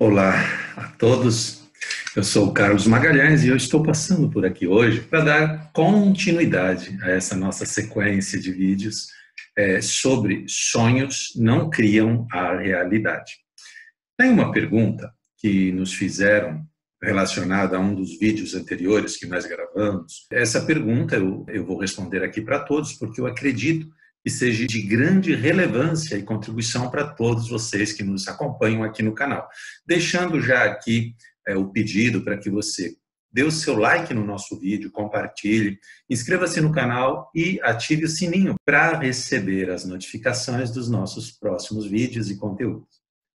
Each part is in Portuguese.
Olá a todos. Eu sou o Carlos Magalhães e eu estou passando por aqui hoje para dar continuidade a essa nossa sequência de vídeos é, sobre sonhos não criam a realidade. Tem uma pergunta que nos fizeram relacionada a um dos vídeos anteriores que nós gravamos. Essa pergunta eu, eu vou responder aqui para todos porque eu acredito que seja de grande relevância e contribuição para todos vocês que nos acompanham aqui no canal. Deixando já aqui é, o pedido para que você dê o seu like no nosso vídeo, compartilhe, inscreva-se no canal e ative o sininho para receber as notificações dos nossos próximos vídeos e conteúdos.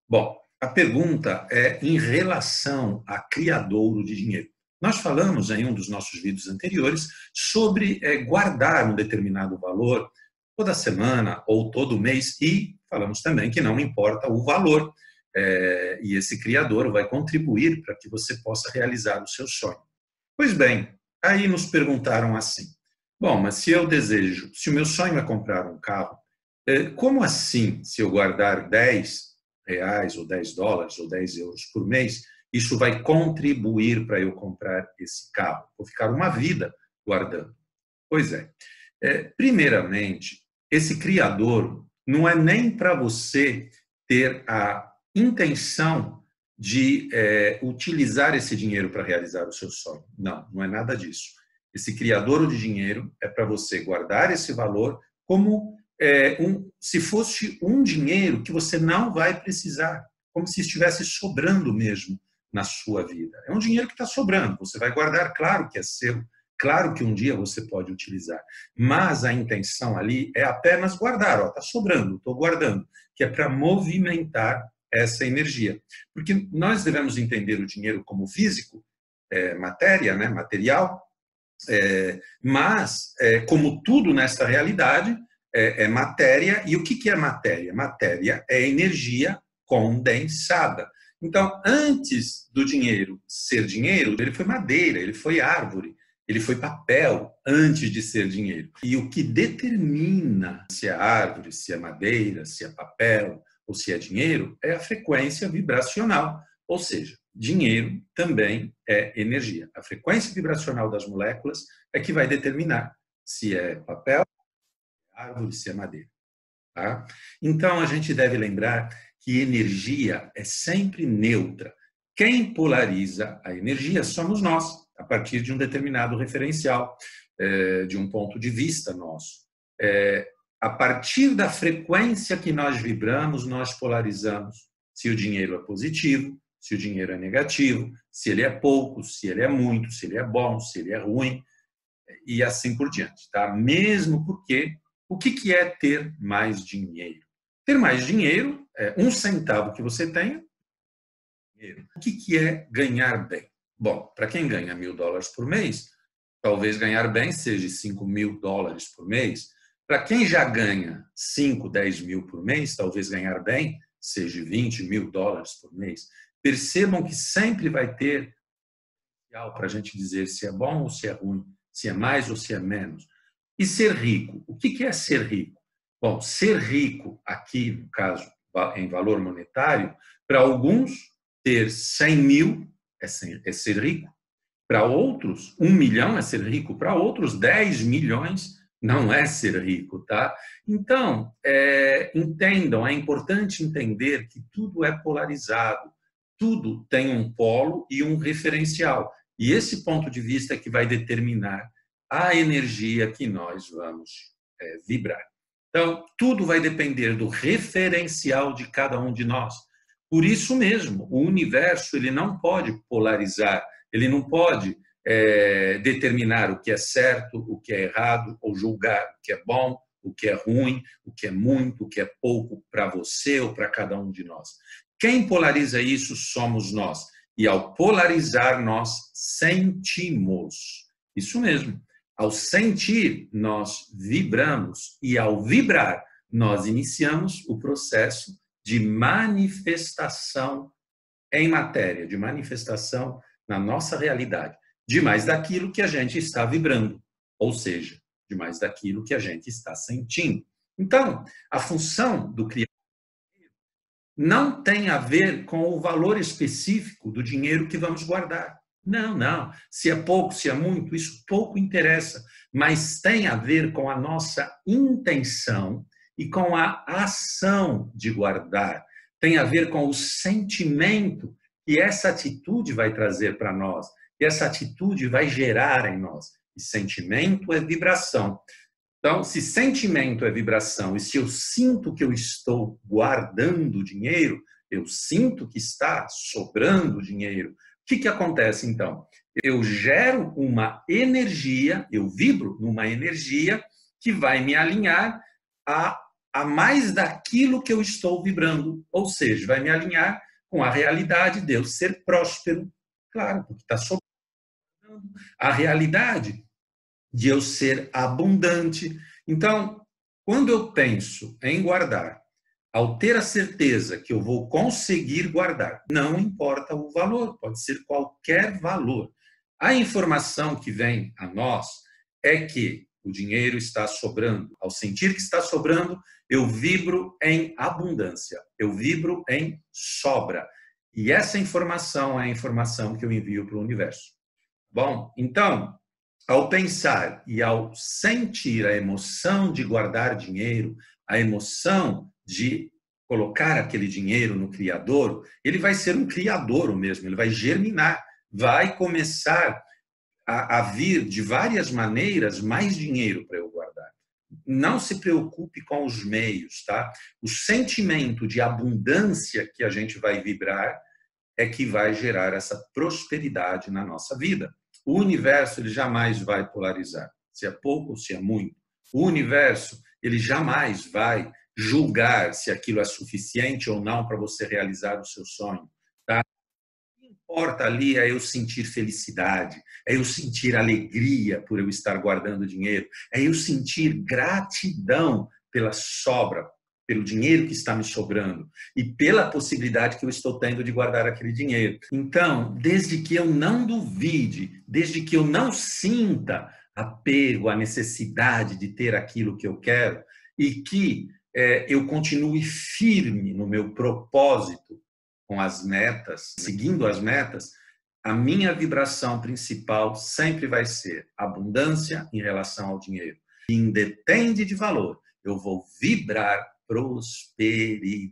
Bom, a pergunta é em relação a criadouro de dinheiro. Nós falamos em um dos nossos vídeos anteriores sobre é, guardar um determinado valor toda semana ou todo mês e falamos também que não importa o valor é, e esse criador vai contribuir para que você possa realizar o seu sonho. Pois bem, aí nos perguntaram assim: bom, mas se eu desejo, se o meu sonho é comprar um carro, é, como assim, se eu guardar 10 reais ou 10 dólares ou 10 euros por mês, isso vai contribuir para eu comprar esse carro? Vou ficar uma vida guardando. Pois é. é primeiramente, esse criador não é nem para você ter a intenção de é, utilizar esse dinheiro para realizar o seu sonho. Não, não é nada disso. Esse criador de dinheiro é para você guardar esse valor como é, um, se fosse um dinheiro que você não vai precisar, como se estivesse sobrando mesmo na sua vida. É um dinheiro que está sobrando, você vai guardar, claro que é seu, Claro que um dia você pode utilizar, mas a intenção ali é apenas guardar, está sobrando, estou guardando, que é para movimentar essa energia. Porque nós devemos entender o dinheiro como físico, é, matéria, né, material, é, mas, é, como tudo nesta realidade, é, é matéria, e o que, que é matéria? Matéria é energia condensada. Então, antes do dinheiro ser dinheiro, ele foi madeira, ele foi árvore, ele foi papel antes de ser dinheiro. E o que determina se é árvore, se é madeira, se é papel ou se é dinheiro é a frequência vibracional. Ou seja, dinheiro também é energia. A frequência vibracional das moléculas é que vai determinar se é papel, árvore, se é madeira. Tá? Então a gente deve lembrar que energia é sempre neutra. Quem polariza a energia somos nós partir de um determinado referencial, é, de um ponto de vista nosso. É, a partir da frequência que nós vibramos, nós polarizamos se o dinheiro é positivo, se o dinheiro é negativo, se ele é pouco, se ele é muito, se ele é bom, se ele é ruim, e assim por diante. Tá? Mesmo porque o que, que é ter mais dinheiro? Ter mais dinheiro é um centavo que você tenha. O que, que é ganhar bem? Bom, para quem ganha mil dólares por mês, talvez ganhar bem seja 5 mil dólares por mês. Para quem já ganha 5, 10 mil por mês, talvez ganhar bem seja 20 mil dólares por mês. Percebam que sempre vai ter para a gente dizer se é bom ou se é ruim, se é mais ou se é menos. E ser rico. O que é ser rico? Bom, ser rico aqui, no caso, em valor monetário, para alguns, ter 100 mil é ser, é ser rico. Para outros, um milhão é ser rico. Para outros, dez milhões não é ser rico, tá? Então, é, entendam, é importante entender que tudo é polarizado. Tudo tem um polo e um referencial. E esse ponto de vista é que vai determinar a energia que nós vamos é, vibrar. Então, tudo vai depender do referencial de cada um de nós. Por isso mesmo, o universo ele não pode polarizar, ele não pode é, determinar o que é certo, o que é errado, ou julgar o que é bom, o que é ruim, o que é muito, o que é pouco para você ou para cada um de nós. Quem polariza isso somos nós. E ao polarizar, nós sentimos. Isso mesmo. Ao sentir, nós vibramos. E ao vibrar, nós iniciamos o processo de manifestação em matéria, de manifestação na nossa realidade, de mais daquilo que a gente está vibrando, ou seja, de mais daquilo que a gente está sentindo. Então, a função do criador não tem a ver com o valor específico do dinheiro que vamos guardar. Não, não. Se é pouco, se é muito, isso pouco interessa. Mas tem a ver com a nossa intenção e com a ação de guardar. Tem a ver com o sentimento que essa atitude vai trazer para nós, que essa atitude vai gerar em nós. E sentimento é vibração. Então, se sentimento é vibração e se eu sinto que eu estou guardando dinheiro, eu sinto que está sobrando dinheiro, que, que acontece então? Eu gero uma energia, eu vibro numa energia que vai me alinhar a, a mais daquilo que eu estou vibrando, ou seja, vai me alinhar com a realidade de eu ser próspero, claro, porque está sobrando. A realidade de eu ser abundante. Então, quando eu penso em guardar ao ter a certeza que eu vou conseguir guardar, não importa o valor, pode ser qualquer valor. A informação que vem a nós é que o dinheiro está sobrando. Ao sentir que está sobrando, eu vibro em abundância, eu vibro em sobra. E essa informação é a informação que eu envio para o universo. Bom, então, ao pensar e ao sentir a emoção de guardar dinheiro, a emoção de colocar aquele dinheiro no criador, ele vai ser um criador mesmo, ele vai germinar, vai começar a, a vir de várias maneiras mais dinheiro para eu guardar. Não se preocupe com os meios, tá? O sentimento de abundância que a gente vai vibrar é que vai gerar essa prosperidade na nossa vida. O universo ele jamais vai polarizar, se é pouco ou se é muito. O universo ele jamais vai julgar se aquilo é suficiente ou não para você realizar o seu sonho. Importa ali é eu sentir felicidade, é eu sentir alegria por eu estar guardando dinheiro, é eu sentir gratidão pela sobra, pelo dinheiro que está me sobrando e pela possibilidade que eu estou tendo de guardar aquele dinheiro. Então, desde que eu não duvide, desde que eu não sinta apego à necessidade de ter aquilo que eu quero e que é, eu continue firme no meu propósito com as metas, seguindo as metas, a minha vibração principal sempre vai ser abundância em relação ao dinheiro. Independe de valor, eu vou vibrar prosperidade.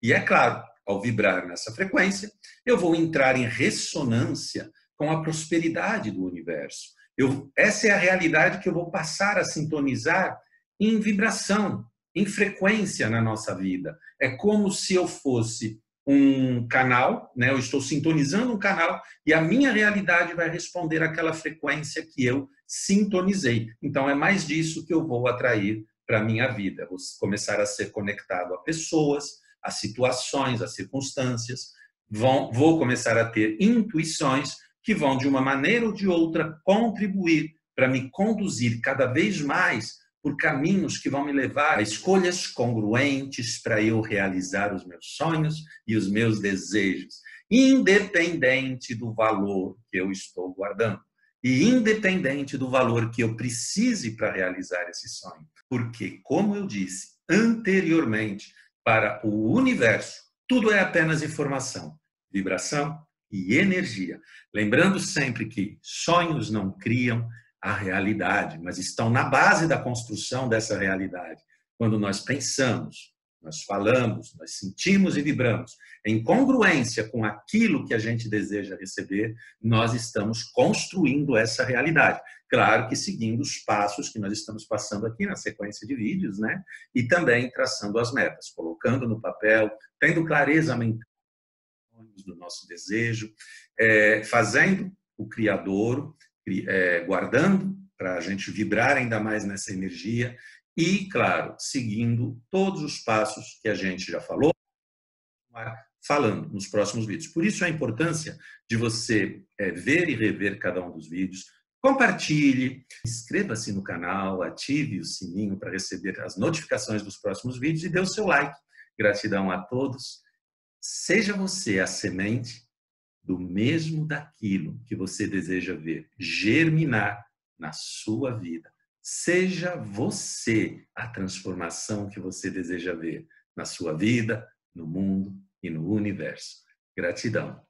E é claro, ao vibrar nessa frequência, eu vou entrar em ressonância com a prosperidade do universo. Eu, essa é a realidade que eu vou passar a sintonizar em vibração, em frequência na nossa vida. É como se eu fosse um canal, né? Eu estou sintonizando um canal e a minha realidade vai responder àquela frequência que eu sintonizei. Então é mais disso que eu vou atrair para a minha vida. Vou começar a ser conectado a pessoas, a situações, a circunstâncias. Vou começar a ter intuições que vão de uma maneira ou de outra contribuir para me conduzir cada vez mais por caminhos que vão me levar a escolhas congruentes para eu realizar os meus sonhos e os meus desejos, independente do valor que eu estou guardando e independente do valor que eu precise para realizar esse sonho. Porque, como eu disse anteriormente, para o universo, tudo é apenas informação, vibração e energia. Lembrando sempre que sonhos não criam, a realidade, mas estão na base da construção dessa realidade. Quando nós pensamos, nós falamos, nós sentimos e vibramos em congruência com aquilo que a gente deseja receber, nós estamos construindo essa realidade. Claro que seguindo os passos que nós estamos passando aqui na sequência de vídeos, né? E também traçando as metas, colocando no papel, tendo clareza mental do nosso desejo, é, fazendo o Criador guardando para a gente vibrar ainda mais nessa energia e, claro, seguindo todos os passos que a gente já falou, falando nos próximos vídeos. Por isso a importância de você é, ver e rever cada um dos vídeos, compartilhe, inscreva-se no canal, ative o sininho para receber as notificações dos próximos vídeos e dê o seu like. Gratidão a todos. Seja você a semente do mesmo daquilo que você deseja ver germinar na sua vida. Seja você a transformação que você deseja ver na sua vida, no mundo e no universo. Gratidão.